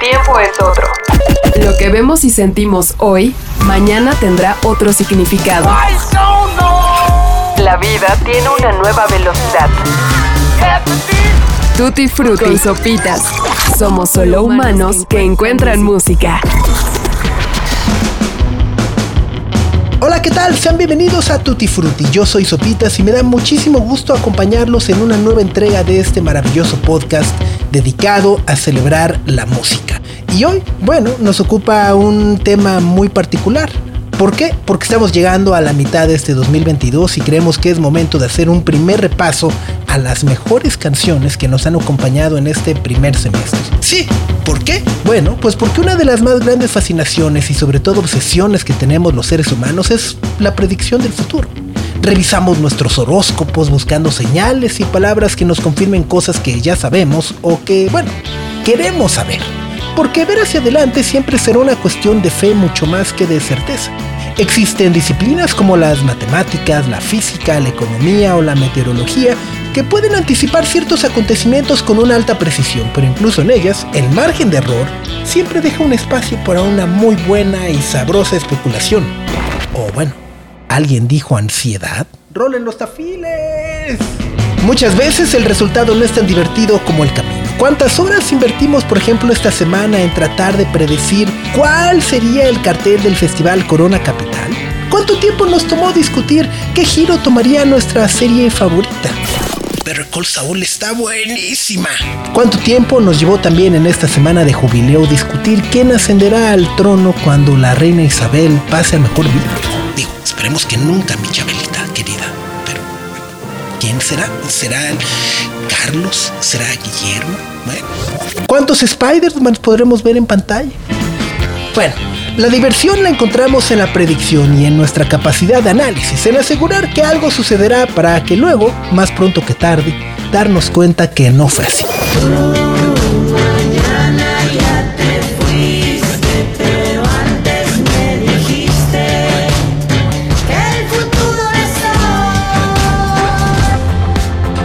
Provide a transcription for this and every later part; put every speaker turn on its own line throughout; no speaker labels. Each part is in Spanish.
tiempo es otro. Lo que vemos y sentimos hoy, mañana tendrá otro significado. La vida tiene una nueva velocidad. Tutti Frutti y Sopitas. Somos solo humanos que encuentran música.
Hola, ¿qué tal? Sean bienvenidos a Tutti Frutti. Yo soy Sopitas y me da muchísimo gusto acompañarlos en una nueva entrega de este maravilloso podcast dedicado a celebrar la música. Y hoy, bueno, nos ocupa un tema muy particular. ¿Por qué? Porque estamos llegando a la mitad de este 2022 y creemos que es momento de hacer un primer repaso a las mejores canciones que nos han acompañado en este primer semestre. Sí, ¿por qué? Bueno, pues porque una de las más grandes fascinaciones y sobre todo obsesiones que tenemos los seres humanos es la predicción del futuro. Revisamos nuestros horóscopos buscando señales y palabras que nos confirmen cosas que ya sabemos o que, bueno, queremos saber. Porque ver hacia adelante siempre será una cuestión de fe mucho más que de certeza. Existen disciplinas como las matemáticas, la física, la economía o la meteorología que pueden anticipar ciertos acontecimientos con una alta precisión, pero incluso en ellas el margen de error siempre deja un espacio para una muy buena y sabrosa especulación. O bueno, ¿alguien dijo ansiedad? ¡Rolen los tafiles! Muchas veces el resultado no es tan divertido como el camino. ¿Cuántas horas invertimos, por ejemplo, esta semana en tratar de predecir cuál sería el cartel del Festival Corona Capital? ¿Cuánto tiempo nos tomó discutir qué giro tomaría nuestra serie favorita? Pero Call Saul está buenísima. ¿Cuánto tiempo nos llevó también en esta semana de jubileo discutir quién ascenderá al trono cuando la reina Isabel pase a mejor vida? Digo, esperemos que nunca mi Chabelita, querida. Pero, ¿quién será? ¿Será Carlos? ¿Será Guillermo? Bueno. ¿Cuántos Spider-Man podremos ver en pantalla? Bueno, la diversión la encontramos en la predicción y en nuestra capacidad de análisis, en asegurar que algo sucederá para que luego, más pronto que tarde, darnos cuenta que no fue así.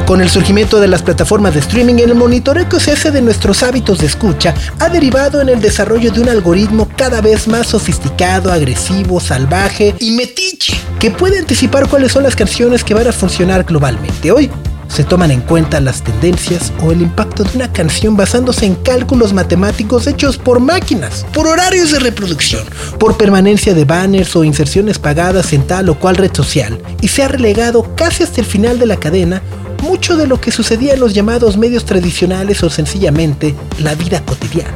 Con el surgimiento de las plataformas de streaming, el monitoreo que se hace de nuestros hábitos de escucha ha derivado en el desarrollo de un algoritmo cada vez más sofisticado, agresivo, salvaje y metiche, que puede anticipar cuáles son las canciones que van a funcionar globalmente. Hoy se toman en cuenta las tendencias o el impacto de una canción basándose en cálculos matemáticos hechos por máquinas, por horarios de reproducción, por permanencia de banners o inserciones pagadas en tal o cual red social, y se ha relegado casi hasta el final de la cadena mucho de lo que sucedía en los llamados medios tradicionales o sencillamente la vida cotidiana.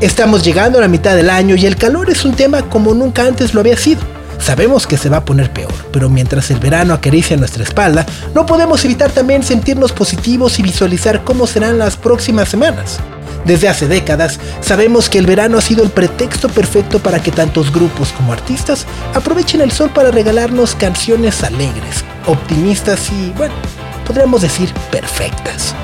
Estamos llegando a la mitad del año y el calor es un tema como nunca antes lo había sido. Sabemos que se va a poner peor, pero mientras el verano acaricia nuestra espalda, no podemos evitar también sentirnos positivos y visualizar cómo serán las próximas semanas. Desde hace décadas sabemos que el verano ha sido el pretexto perfecto para que tantos grupos como artistas aprovechen el sol para regalarnos canciones alegres, optimistas y, bueno, podríamos decir perfectas.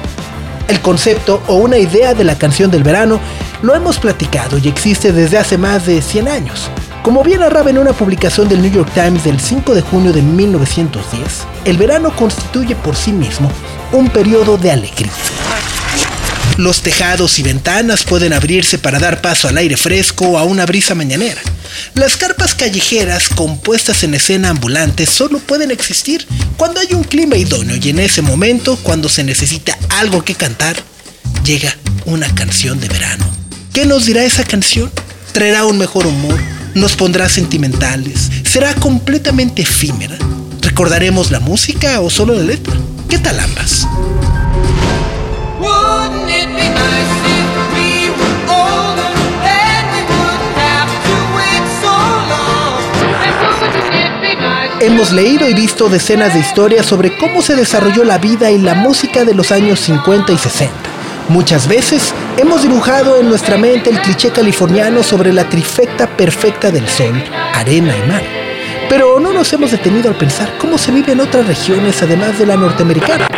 El concepto o una idea de la canción del verano lo hemos platicado y existe desde hace más de 100 años. Como bien narraba en una publicación del New York Times del 5 de junio de 1910, el verano constituye por sí mismo un periodo de alegría. Los tejados y ventanas pueden abrirse para dar paso al aire fresco o a una brisa mañanera. Las carpas callejeras compuestas en escena ambulante solo pueden existir cuando hay un clima idóneo y en ese momento, cuando se necesita algo que cantar, llega una canción de verano. ¿Qué nos dirá esa canción? ¿Traerá un mejor humor? ¿Nos pondrá sentimentales? ¿Será completamente efímera? ¿Recordaremos la música o solo la letra? ¿Qué tal ambas? Hemos leído y visto decenas de historias sobre cómo se desarrolló la vida y la música de los años 50 y 60. Muchas veces hemos dibujado en nuestra mente el cliché californiano sobre la trifecta perfecta del sol, arena y mar. Pero no nos hemos detenido al pensar cómo se vive en otras regiones además de la norteamericana.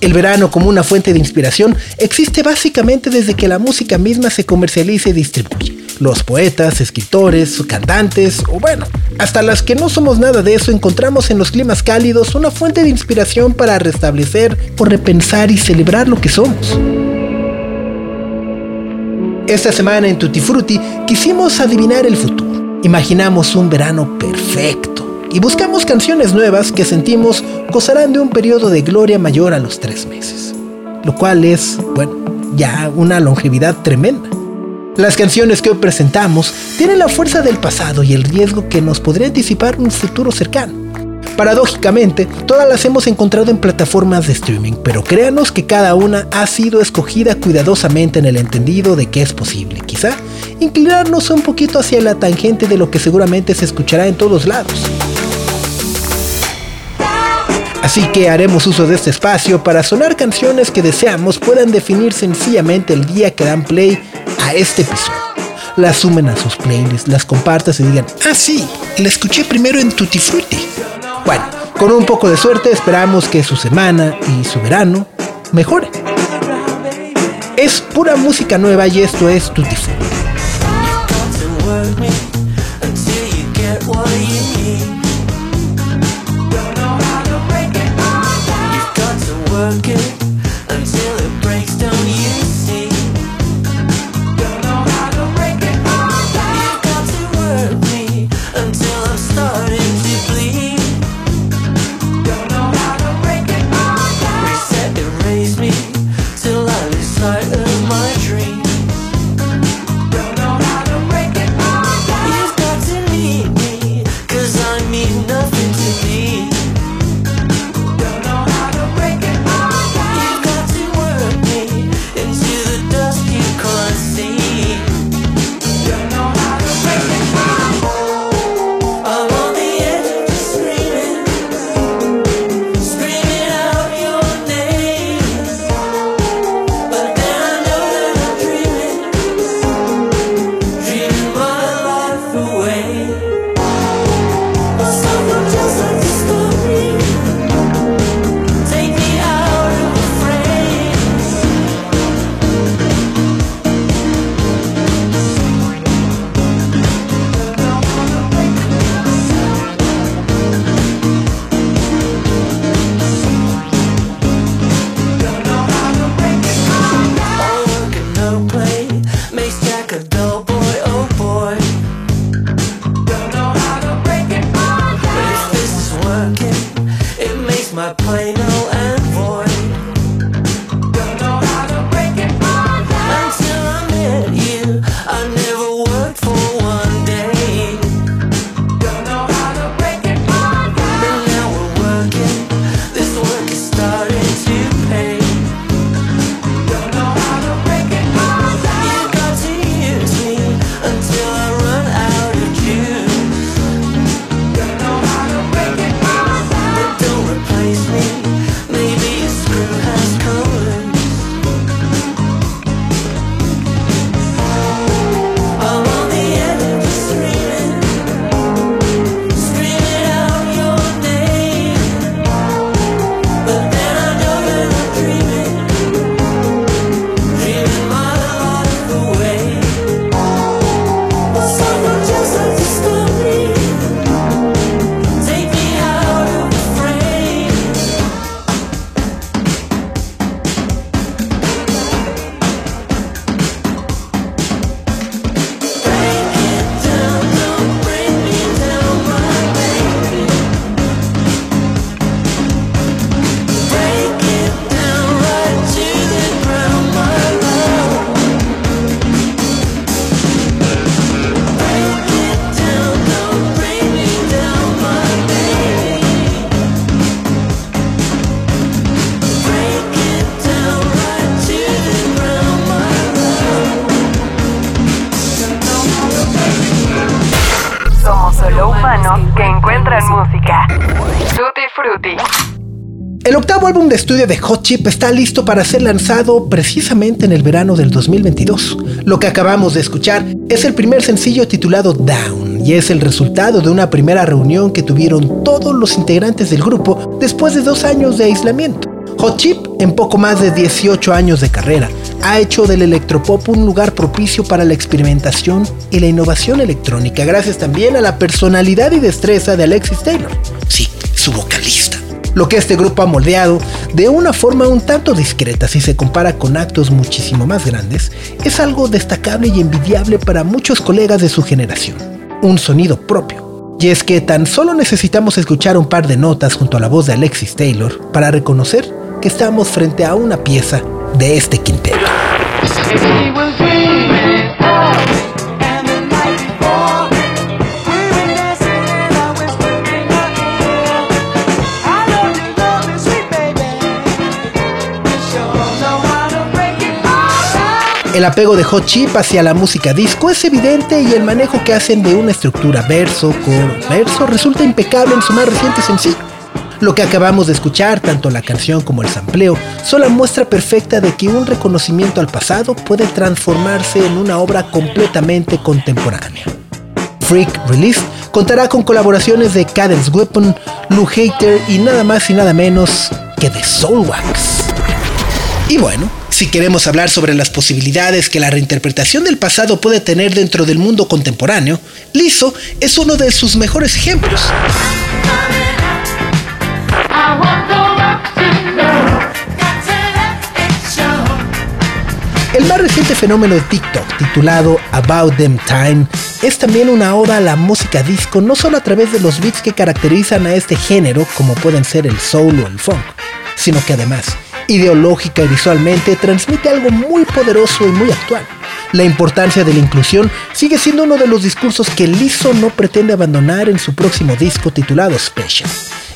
El verano como una fuente de inspiración existe básicamente desde que la música misma se comercializa y distribuye. Los poetas, escritores, cantantes, o bueno, hasta las que no somos nada de eso encontramos en los climas cálidos una fuente de inspiración para restablecer o repensar y celebrar lo que somos. Esta semana en Tutti Frutti quisimos adivinar el futuro. Imaginamos un verano perfecto y buscamos canciones nuevas que sentimos gozarán de un periodo de gloria mayor a los tres meses. Lo cual es, bueno, ya una longevidad tremenda. Las canciones que hoy presentamos tienen la fuerza del pasado y el riesgo que nos podría anticipar un futuro cercano. Paradójicamente, todas las hemos encontrado en plataformas de streaming, pero créanos que cada una ha sido escogida cuidadosamente en el entendido de que es posible, quizá, inclinarnos un poquito hacia la tangente de lo que seguramente se escuchará en todos lados. Así que haremos uso de este espacio para sonar canciones que deseamos puedan definir sencillamente el día que dan play este episodio. Las sumen a sus playlists, las compartas y digan, ah sí, la escuché primero en Tutti Frutti. Bueno, con un poco de suerte esperamos que su semana y su verano mejore. Es pura música nueva y esto es Tutti Frutti. Álbum estudio de Hot Chip está listo para ser lanzado precisamente en el verano del 2022. Lo que acabamos de escuchar es el primer sencillo titulado Down y es el resultado de una primera reunión que tuvieron todos los integrantes del grupo después de dos años de aislamiento. Hot Chip, en poco más de 18 años de carrera, ha hecho del electropop un lugar propicio para la experimentación y la innovación electrónica, gracias también a la personalidad y destreza de Alexis Taylor. Sí, su vocalista Lo que este grupo ha moldeado de una forma un tanto discreta si se compara con actos muchísimo más grandes, es algo destacable y envidiable para muchos colegas de su generación. Un sonido propio. Y es que tan solo necesitamos escuchar un par de notas junto a la voz de Alexis Taylor para reconocer que estamos frente a una pieza de este quinteto. El apego de Hot Chip hacia la música disco es evidente y el manejo que hacen de una estructura verso, coro, verso resulta impecable en su más reciente sencillo. Lo que acabamos de escuchar, tanto la canción como el sampleo, son la muestra perfecta de que un reconocimiento al pasado puede transformarse en una obra completamente contemporánea. Freak Release contará con colaboraciones de Cadence Weapon, Lou Hater y nada más y nada menos que de Soulwax. Y bueno, si queremos hablar sobre las posibilidades que la reinterpretación del pasado puede tener dentro del mundo contemporáneo, Lizzo es uno de sus mejores ejemplos. El más reciente fenómeno de TikTok, titulado About Them Time, es también una oda a la música disco, no solo a través de los beats que caracterizan a este género, como pueden ser el soul o el funk, sino que además ideológica y visualmente, transmite algo muy poderoso y muy actual. La importancia de la inclusión sigue siendo uno de los discursos que Lizzo no pretende abandonar en su próximo disco titulado Special,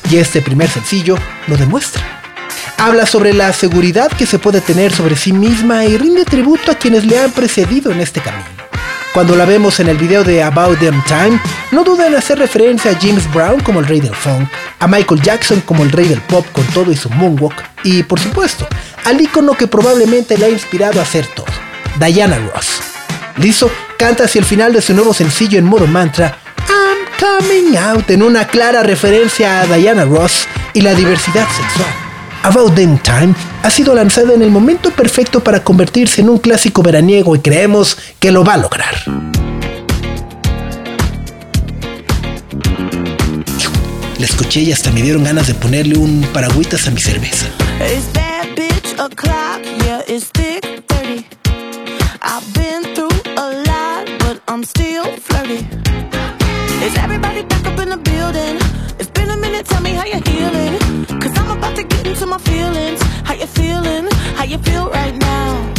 y este primer sencillo lo demuestra. Habla sobre la seguridad que se puede tener sobre sí misma y rinde tributo a quienes le han precedido en este camino. Cuando la vemos en el video de About Them Time, no duda en hacer referencia a James Brown como el rey del funk, a Michael Jackson como el rey del pop con todo y su moonwalk, y por supuesto, al icono que probablemente le ha inspirado a hacer todo, Diana Ross. Lizzo canta hacia el final de su nuevo sencillo en modo mantra, I'm coming out, en una clara referencia a Diana Ross y la diversidad sexual. About Them Time ha sido lanzado en el momento perfecto para convertirse en un clásico veraniego y creemos que lo va a lograr. La escuché y hasta me dieron ganas de ponerle un paragüitas a mi cerveza. Is everybody you feel right now?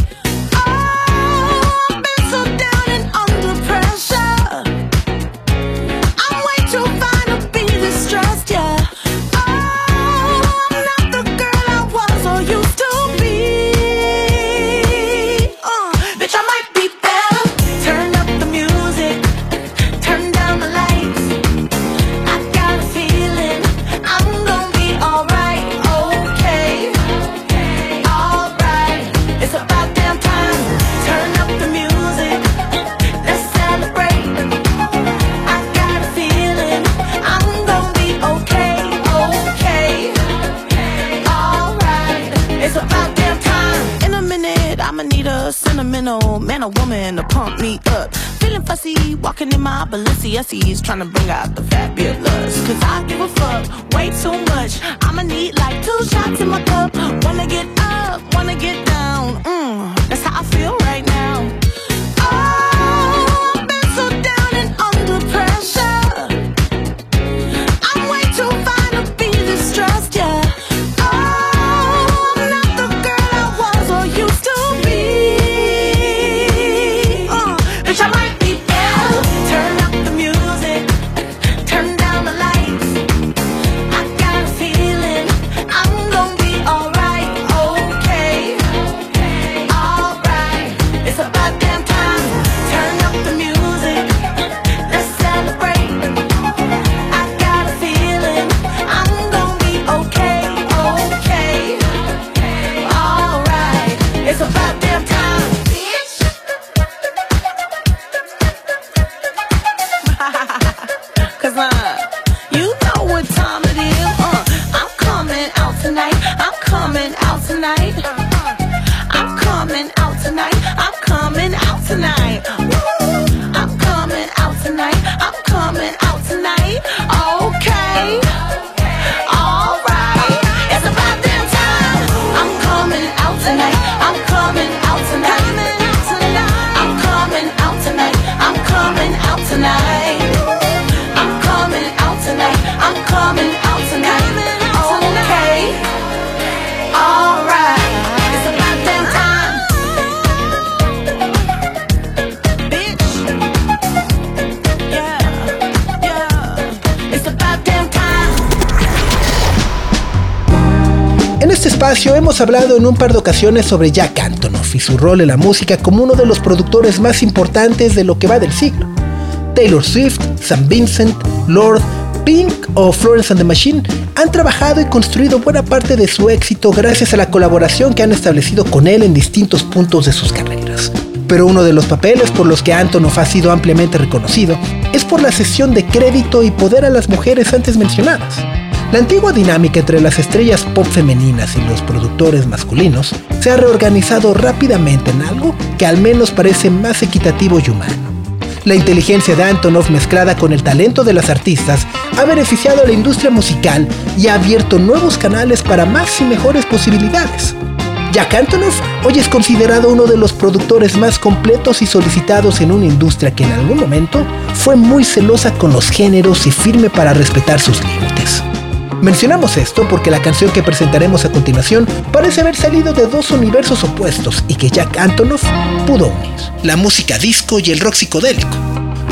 Hemos hablado en un par de ocasiones sobre Jack Antonoff y su rol en la música como uno de los productores más importantes de lo que va del siglo. Taylor Swift, Sam Vincent, Lord, Pink o Florence and the Machine han trabajado y construido buena parte de su éxito gracias a la colaboración que han establecido con él en distintos puntos de sus carreras. Pero uno de los papeles por los que Antonoff ha sido ampliamente reconocido es por la cesión de crédito y poder a las mujeres antes mencionadas. La antigua dinámica entre las estrellas pop femeninas y los productores masculinos se ha reorganizado rápidamente en algo que al menos parece más equitativo y humano. La inteligencia de Antonov mezclada con el talento de las artistas ha beneficiado a la industria musical y ha abierto nuevos canales para más y mejores posibilidades. Jack Antonoff hoy es considerado uno de los productores más completos y solicitados en una industria que en algún momento fue muy celosa con los géneros y firme para respetar sus límites. Mencionamos esto porque la canción que presentaremos a continuación parece haber salido de dos universos opuestos y que Jack Antonoff pudo unir, la música disco y el rock psicodélico.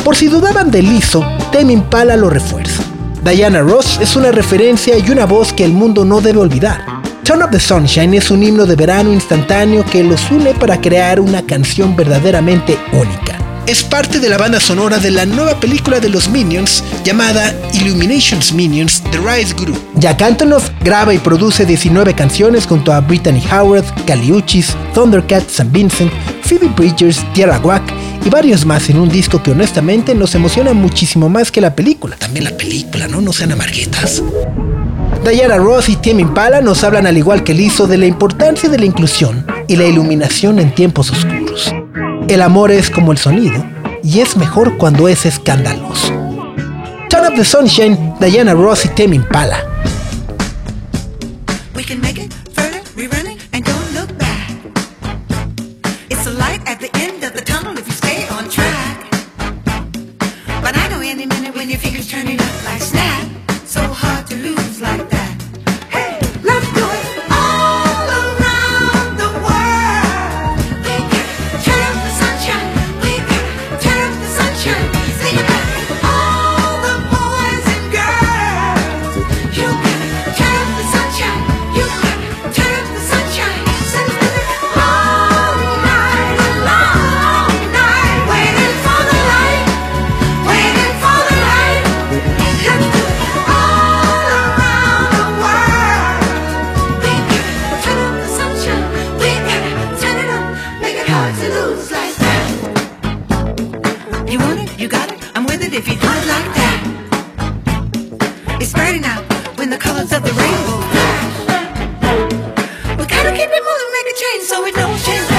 Por si dudaban de Lizzo, Tame Impala lo refuerza. Diana Ross es una referencia y una voz que el mundo no debe olvidar. Turn Up the Sunshine es un himno de verano instantáneo que los une para crear una canción verdaderamente única es parte de la banda sonora de la nueva película de los Minions llamada Illuminations Minions The Rise Group. Jack Antonoff graba y produce 19 canciones junto a Brittany Howard, Caliuchis, Thundercat, St. Vincent, Phoebe Bridgers, Tierra Wack y varios más en un disco que honestamente nos emociona muchísimo más que la película. También la película, ¿no? No sean amarguetas. Diana Ross y Tim Impala nos hablan al igual que Lizzo de la importancia de la inclusión y la iluminación en tiempos oscuros. El amor es como el sonido y es mejor cuando es escandaloso. Turn Up the Sunshine, Diana Ross y Tame Impala.
não chega.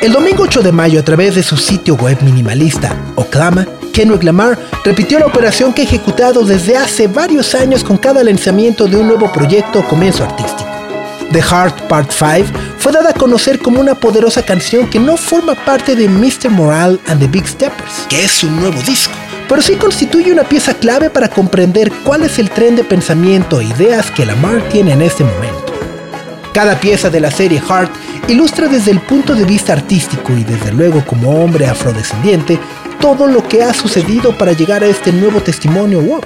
El domingo 8 de mayo, a través de su sitio web minimalista, Oclama, Kendrick Lamar repitió la operación que ha ejecutado desde hace varios años con cada lanzamiento de un nuevo proyecto o comienzo artístico. The Heart Part 5 fue dada a conocer como una poderosa canción que no forma parte de Mr. Moral and the Big Steppers, que es su nuevo disco, pero sí constituye una pieza clave para comprender cuál es el tren de pensamiento e ideas que Lamar tiene en este momento. Cada pieza de la serie Heart ilustra desde el punto de vista artístico y desde luego como hombre afrodescendiente todo lo que ha sucedido para llegar a este nuevo testimonio.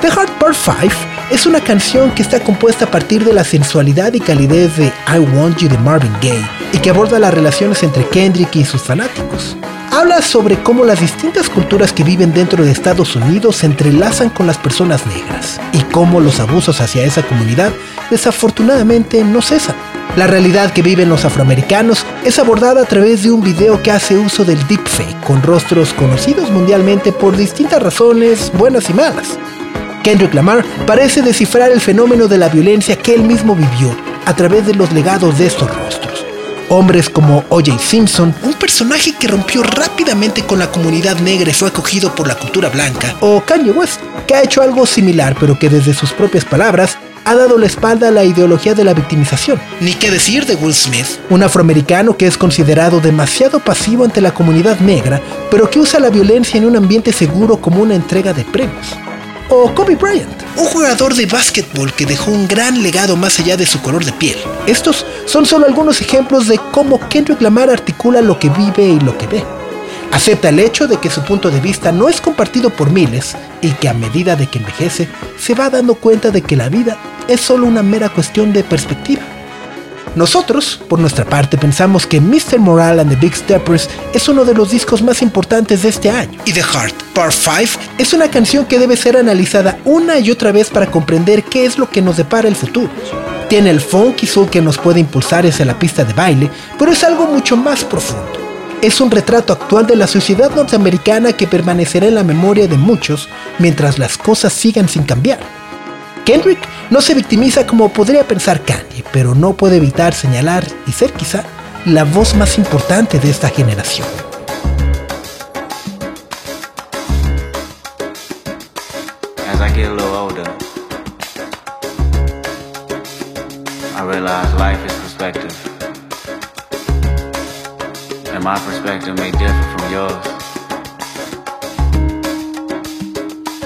The Heart Part 5 es una canción que está compuesta a partir de la sensualidad y calidez de I Want You de Marvin Gaye y que aborda las relaciones entre Kendrick y sus fanáticos. Habla sobre cómo las distintas culturas que viven dentro de Estados Unidos se entrelazan con las personas negras y cómo los abusos hacia esa comunidad desafortunadamente no cesan. La realidad que viven los afroamericanos es abordada a través de un video que hace uso del deepfake con rostros conocidos mundialmente por distintas razones, buenas y malas. Kendrick Lamar parece descifrar el fenómeno de la violencia que él mismo vivió a través de los legados de estos rostros. Hombres como O.J. Simpson, un personaje que rompió rápidamente con la comunidad negra y fue acogido por la cultura blanca, o Kanye West, que ha hecho algo similar pero que desde sus propias palabras ha dado la espalda a la ideología de la victimización. Ni qué decir de Will Smith, un afroamericano que es considerado demasiado pasivo ante la comunidad negra, pero que usa la violencia en un ambiente seguro como una entrega de premios. O Kobe Bryant, un jugador de básquetbol que dejó un gran legado más allá de su color de piel. Estos son solo algunos ejemplos de cómo Kendrick Lamar articula lo que vive y lo que ve. Acepta el hecho de que su punto de vista no es compartido por miles y que a medida de que envejece se va dando cuenta de que la vida es solo una mera cuestión de perspectiva. Nosotros, por nuestra parte, pensamos que Mr. Moral and the Big Steppers es uno de los discos más importantes de este año. Y The Heart, Part 5, es una canción que debe ser analizada una y otra vez para comprender qué es lo que nos depara el futuro. Tiene el funky soul que nos puede impulsar hacia la pista de baile, pero es algo mucho más profundo. Es un retrato actual de la sociedad norteamericana que permanecerá en la memoria de muchos mientras las cosas sigan sin cambiar. Kendrick no se victimiza como podría pensar Kanye, pero no puede evitar señalar y ser quizá la voz más importante de esta generación.
As I get a little older, I realize life is perspective. And my perspective may differ from yours.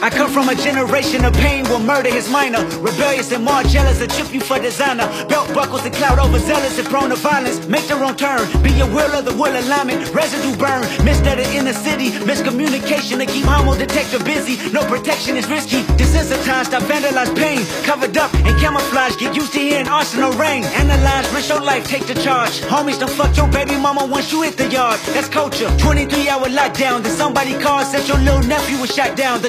I come from a generation of pain where murder is minor. Rebellious and more jealous, a trip you for designer. Belt buckles and cloud overzealous and prone to violence. Make their own turn, be a will of the will alignment. Residue burn, missed at the inner city. Miscommunication to keep homo detector busy. No protection is risky. Desensitized, I vandalize pain. Covered up and camouflage, get used to hearing arsenal rain. Analyze, risk your life, take the charge. Homies, don't fuck your baby mama once you hit the yard. That's culture. 23 hour lockdown. Then somebody called, said your little nephew was shot down. The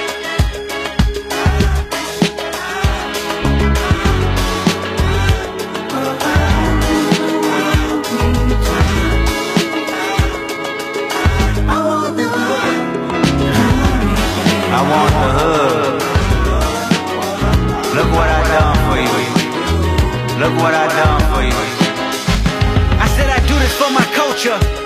What I done for you. I
said I do this for my culture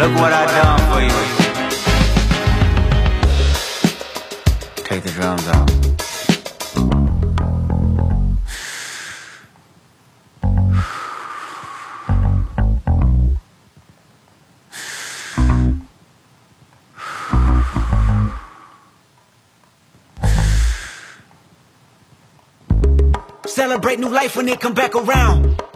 Look what I done for you. Take the drums out.
Celebrate new life when it come back around.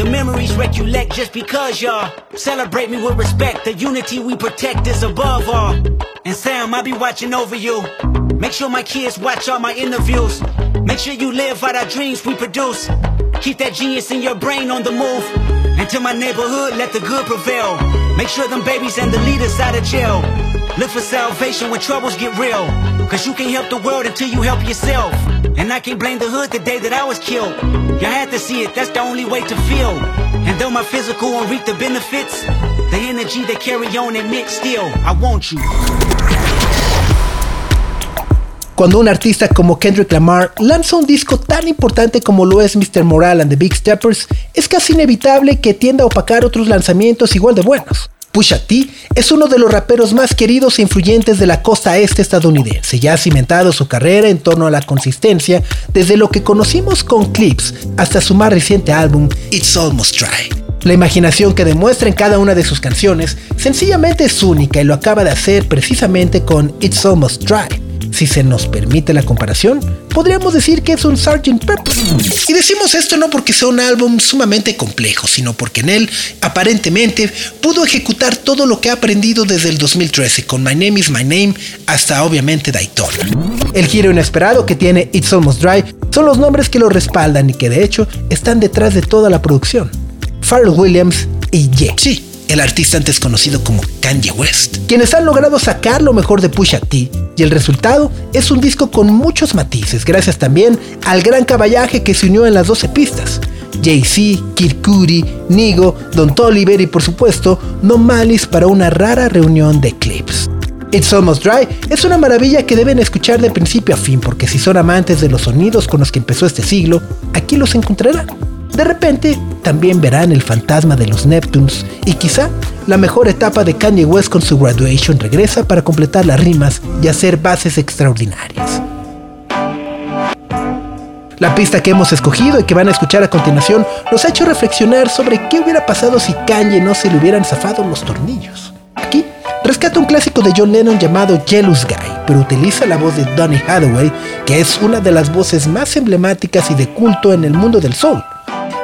The memories recollect just because y'all celebrate me with respect. The unity we protect is above all. And Sam, I'll be watching over you. Make sure my kids watch all my interviews. Make sure you live out our dreams we produce. Keep that genius in your brain on the move. And to my neighborhood, let the good prevail. Make sure them babies and the leaders out of jail. Look for salvation when troubles get real. Cause you can't help the world until you help yourself. And I can't blame the hood the day that I was killed. You had to see it, that's the only way to feel. And though my physical won't reap the benefits, the energy they carry on admit still, I want you.
Cuando un artista como Kendrick Lamar lanza un disco tan importante como lo es Mr. Moral and the Big Steppers, es casi inevitable que tienda a opacar otros lanzamientos igual de buenos. Pusha T es uno de los raperos más queridos e influyentes de la costa este estadounidense, ya ha cimentado su carrera en torno a la consistencia desde lo que conocimos con Clips hasta su más reciente álbum It's Almost Dry. La imaginación que demuestra en cada una de sus canciones sencillamente es única y lo acaba de hacer precisamente con It's Almost Dry. Si se nos permite la comparación, podríamos decir que es un Sgt. Pepper. Y decimos esto no porque sea un álbum sumamente complejo, sino porque en él, aparentemente, pudo ejecutar todo lo que ha aprendido desde el 2013 con My Name is My Name hasta obviamente Daytona. El giro inesperado que tiene It's Almost Dry son los nombres que lo respaldan y que de hecho están detrás de toda la producción. Pharrell Williams y Ye. Sí, el artista antes conocido como Kanye West, quienes han logrado sacar lo mejor de Pusha T, y el resultado es un disco con muchos matices, gracias también al gran caballaje que se unió en las 12 pistas. Jay-Z, Kid Cudi, Nigo, Don Toliver y por supuesto No Malice para una rara reunión de clips. It's Almost Dry es una maravilla que deben escuchar de principio a fin porque si son amantes de los sonidos con los que empezó este siglo, aquí los encontrarán. De repente, también verán el fantasma de los Neptunes y quizá la mejor etapa de Kanye West con su graduation regresa para completar las rimas y hacer bases extraordinarias. La pista que hemos escogido y que van a escuchar a continuación nos ha hecho reflexionar sobre qué hubiera pasado si Kanye no se le hubieran zafado los tornillos. Aquí rescata un clásico de John Lennon llamado Jealous Guy, pero utiliza la voz de Donny Hathaway, que es una de las voces más emblemáticas y de culto en el mundo del soul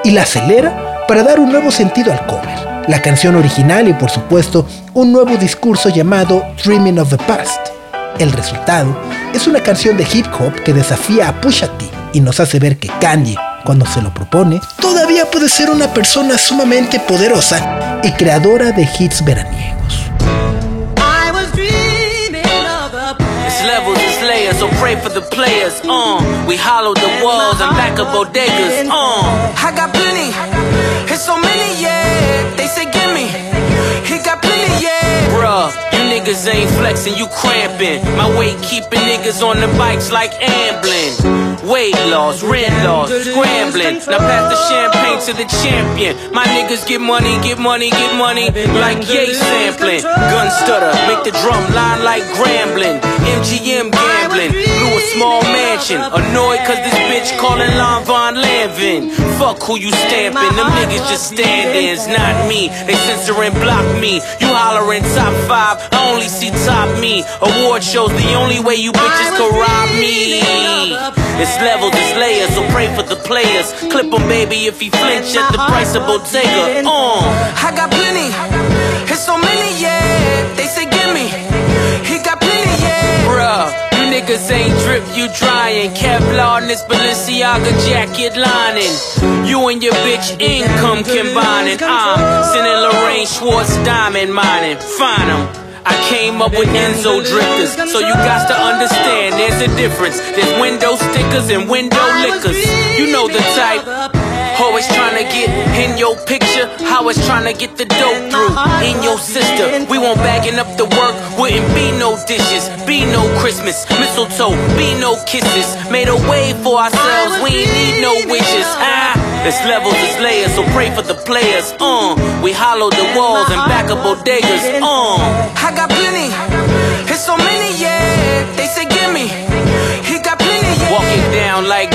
y la acelera para dar un nuevo sentido al cover, la canción original y por supuesto un nuevo discurso llamado Dreaming of the Past. El resultado es una canción de hip hop que desafía a Pusha T y nos hace ver que Kanye, cuando se lo propone, todavía puede ser una persona sumamente poderosa y creadora de hits veraniegos.
So pray for the players. Uh, we hollowed the walls and back of bodegas. Uh, I got plenty, it's so many, yeah. They say got plenty, yeah. Bruh, you niggas ain't flexing, you cramping. My weight keeping niggas on the bikes like ambling. Weight loss, rent loss, scrambling. Now pass the champagne to the champion. My niggas get money, get money, get money. Like yay sampling. Gun stutter, make the drum line like grambling. MGM gambling. Small mansion. Annoyed cause this bitch calling Lon Von Lanvin. Fuck who you stamping. Them niggas just stand-ins, not me. They censor and block me. You hollering top five, I only see top me. Award shows the only way you bitches can rob me. It's levels, it's layers, so pray for the players. Clip him, baby, if he flinch at the price of Bottega. Uh, I got plenty, it's so many, yeah. They say, gimme, he niggas ain't drip, you drying. Kevlar in this Balenciaga jacket lining. You and your bitch income combining. I'm sending Lorraine Schwartz diamond mining. Find them. I came up with Enzo drifters, so you got to understand there's a difference. There's window stickers and window liquors. You know the type. Always trying to get in your picture. How it's trying to get the dope through in your sister. We won't bagging up the work. Wouldn't be no dishes, be no Christmas, mistletoe, be no kisses. Made a way for ourselves. We ain't need no wishes. Ah. It's levels, it's layers, so pray for the players. Uh, we hollow the walls and back up bodegas. Uh, I got plenty, it's so many, yeah. They say gimme, he got plenty, yeah. Walking down like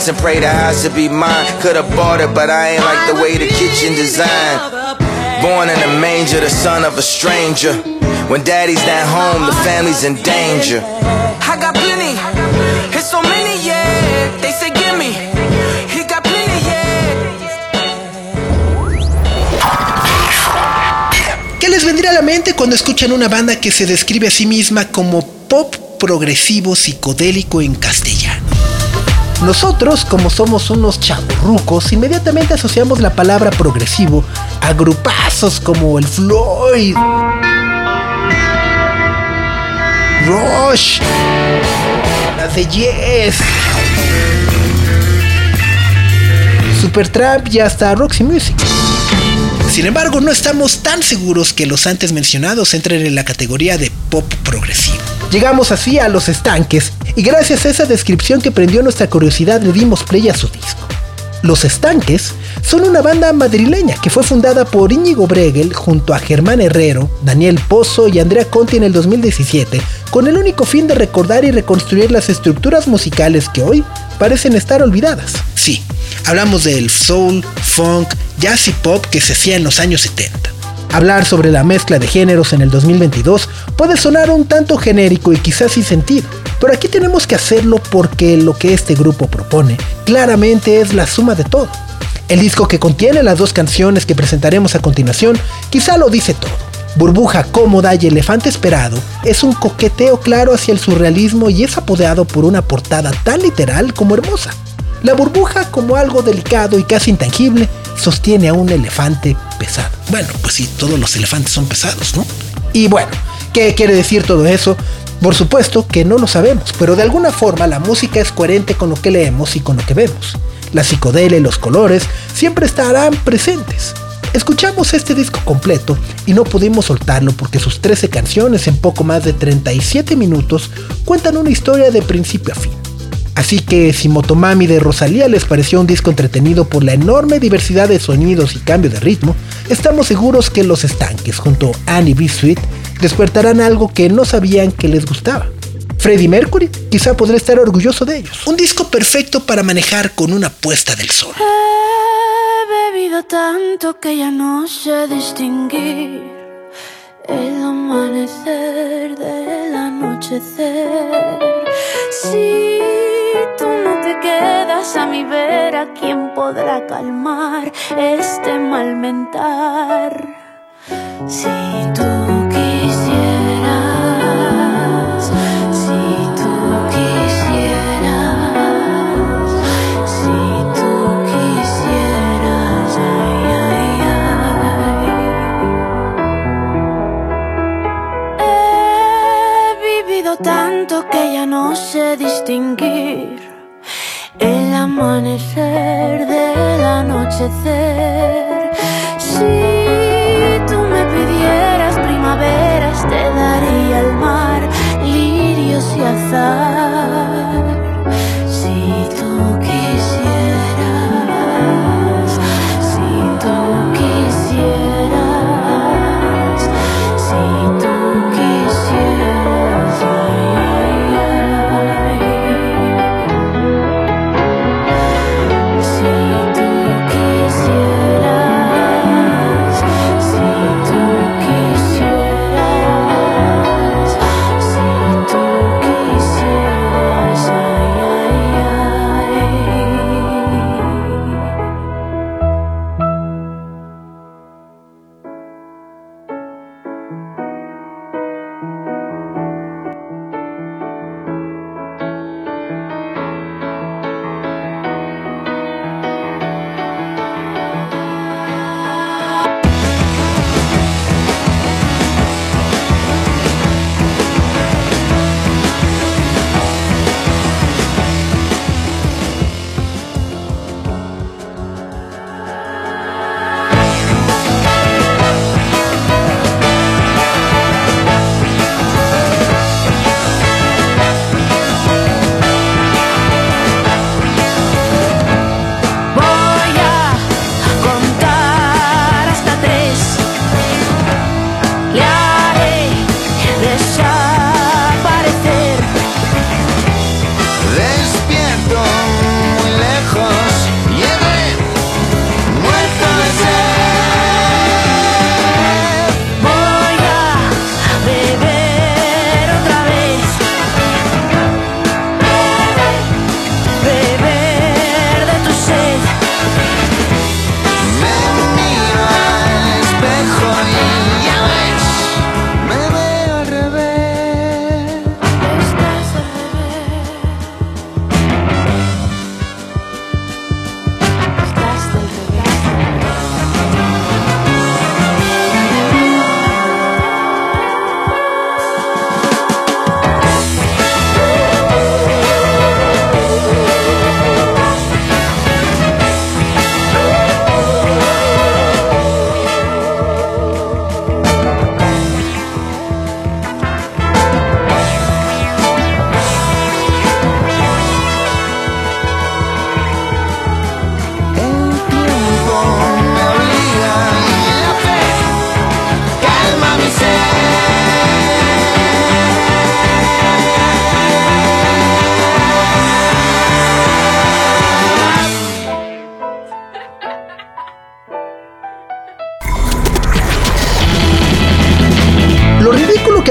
and pray the house to be mine. Could've bought it, but I ain't like the way the kitchen designed. Born in a manger, the son of a stranger. When daddy's not home, the family's in danger.
I got plenty, it's so many, yeah. They say, gimme.
les vendría a la mente cuando escuchan una banda que se describe a sí misma como pop progresivo psicodélico en castellano? Nosotros, como somos unos chaburrucos, inmediatamente asociamos la palabra progresivo a grupazos como el Floyd, Rush, las de Yes, Supertramp y hasta Roxy Music. Sin embargo, no estamos tan seguros que los antes mencionados entren en la categoría de pop progresivo. Llegamos así a Los Estanques y gracias a esa descripción que prendió nuestra curiosidad le dimos play a su disco. Los Estanques son una banda madrileña que fue fundada por Íñigo Bregel junto a Germán Herrero, Daniel Pozo y Andrea Conti en el 2017, con el único fin de recordar y reconstruir las estructuras musicales que hoy parecen estar olvidadas. Sí, hablamos del soul, funk, jazz y pop que se hacía en los años 70. Hablar sobre la mezcla de géneros en el 2022 puede sonar un tanto genérico y quizás sin sentido, pero aquí tenemos que hacerlo porque lo que este grupo propone claramente es la suma de todo. El disco que contiene las dos canciones que presentaremos a continuación quizá lo dice todo. Burbuja cómoda y elefante esperado es un coqueteo claro hacia el surrealismo y es apodeado por una portada tan literal como hermosa. La burbuja, como algo delicado y casi intangible, sostiene a un elefante pesado. Bueno, pues sí, todos los elefantes son pesados, ¿no? Y bueno, ¿qué quiere decir todo eso? Por supuesto que no lo sabemos, pero de alguna forma la música es coherente con lo que leemos y con lo que vemos. La psicodelia y los colores siempre estarán presentes. Escuchamos este disco completo y no pudimos soltarlo porque sus 13 canciones en poco más de 37 minutos cuentan una historia de principio a fin. Así que si Motomami de Rosalía les pareció un disco entretenido por la enorme diversidad de sonidos y cambio de ritmo, estamos seguros que Los Estanques junto a Annie B. Sweet despertarán algo que no sabían que les gustaba. Freddie Mercury quizá podrá estar orgulloso de ellos. Un disco perfecto para manejar con una puesta del sol.
He bebido tanto que ya no sé distinguir el amanecer del anochecer. Si tú no te quedas a mi vera, ¿quién podrá calmar este mal mentar? Si tú ya no sé distinguir el amanecer del anochecer. Si tú me pidieras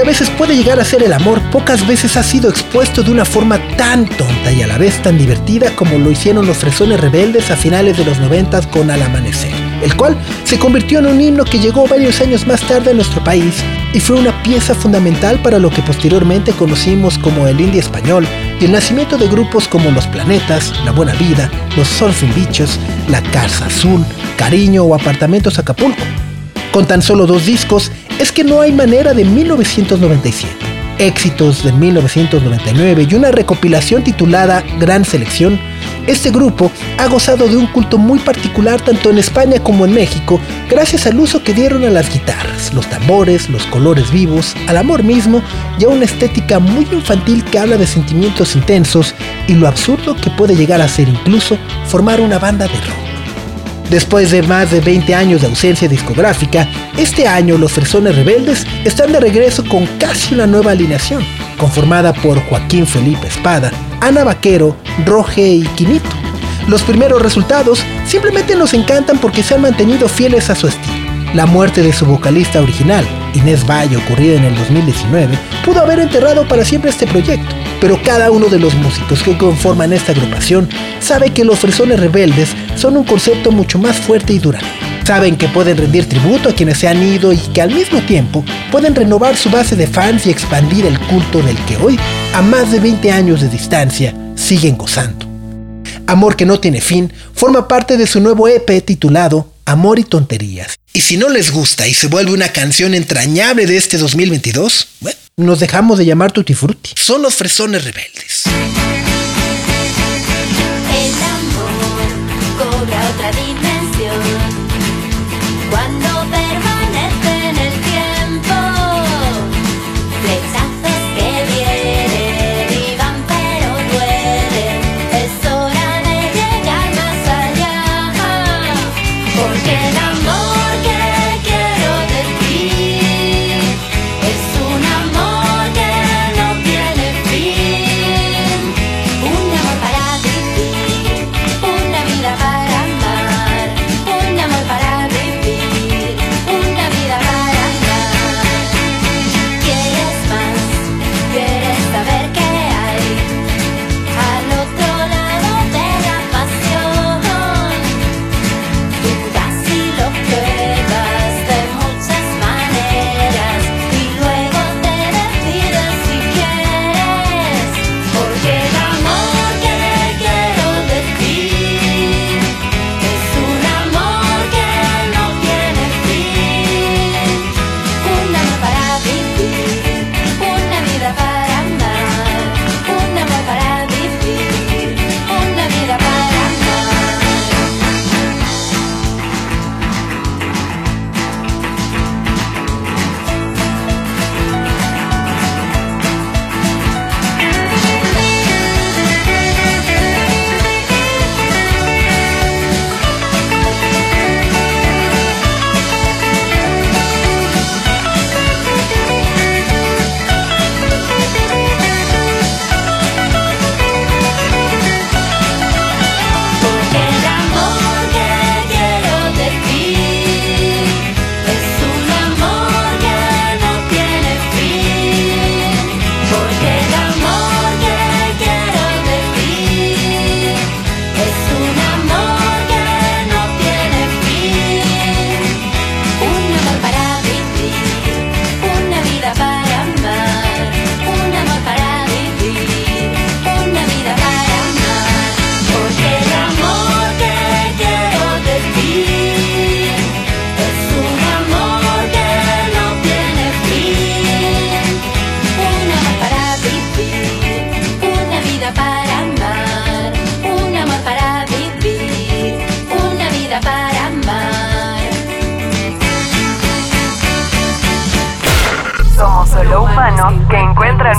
a
veces puede llegar a ser el amor pocas veces ha sido expuesto de una forma tan tonta y a la vez tan divertida como lo hicieron los fresones rebeldes a finales de los 90 con Al Amanecer, el cual se convirtió en un himno que llegó varios años más tarde a nuestro país y fue una pieza fundamental para lo que posteriormente conocimos como el indie español y el nacimiento de grupos como Los Planetas, La Buena Vida, Los Surfing Bichos, La Casa Azul, Cariño o Apartamentos Acapulco. Con tan solo dos discos, es que no hay manera de 1997. éxitos de 1999 y una recopilación titulada Gran Selección, este grupo ha gozado de un culto muy particular tanto en España como en México gracias al uso que dieron a las guitarras, los tambores, los colores vivos, al amor mismo y a una estética muy infantil que habla de sentimientos intensos y lo absurdo que puede llegar a ser incluso formar una banda de rock. Después de más de 20 años de ausencia discográfica, este año los Fresones Rebeldes están de regreso con casi una nueva alineación, conformada por Joaquín Felipe Espada, Ana Vaquero, Roge y Quinito. Los primeros resultados simplemente nos encantan porque se han mantenido fieles a su estilo. La muerte de su vocalista original, Inés Valle, ocurrida en el 2019, pudo haber enterrado para siempre este proyecto, pero cada uno de los músicos que conforman esta agrupación sabe que los fresones rebeldes son un concepto mucho más fuerte y duradero. Saben que pueden rendir tributo a quienes se han ido y que al mismo tiempo pueden renovar su base de fans y expandir el culto del que hoy, a más de 20 años de distancia, siguen gozando. Amor que no tiene fin forma parte de su nuevo EP titulado Amor y Tonterías. Y si no les gusta y se vuelve una canción entrañable de este 2022, bueno, nos dejamos de llamar Tutti Frutti. Son los fresones rebeldes.
Amor cobra otra dimensión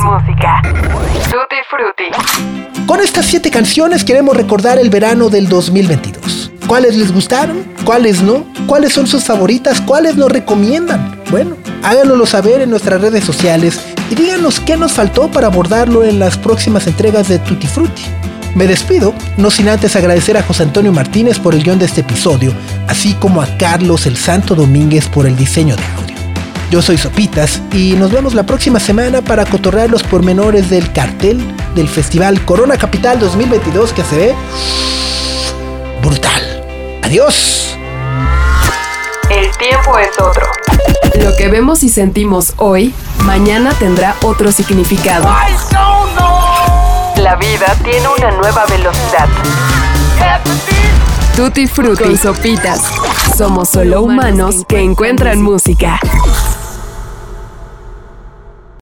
música. Tutti Frutti.
Con estas siete canciones queremos recordar el verano del 2022. ¿Cuáles les gustaron? ¿Cuáles no? ¿Cuáles son sus favoritas? ¿Cuáles nos recomiendan? Bueno, háganoslo saber en nuestras redes sociales y díganos qué nos faltó para abordarlo en las próximas entregas de Tutti Frutti. Me despido, no sin antes agradecer a José Antonio Martínez por el guion de este episodio, así como a Carlos el Santo Domínguez por el diseño de audio. Yo soy Sopitas y nos vemos la próxima semana para cotorrear los pormenores del cartel del Festival Corona Capital 2022 que se ve brutal. Adiós.
El tiempo es otro. Lo que vemos y sentimos hoy, mañana tendrá otro significado. La vida tiene una nueva velocidad. Tutti Frutti con Sopitas. Somos solo humanos que encuentran música.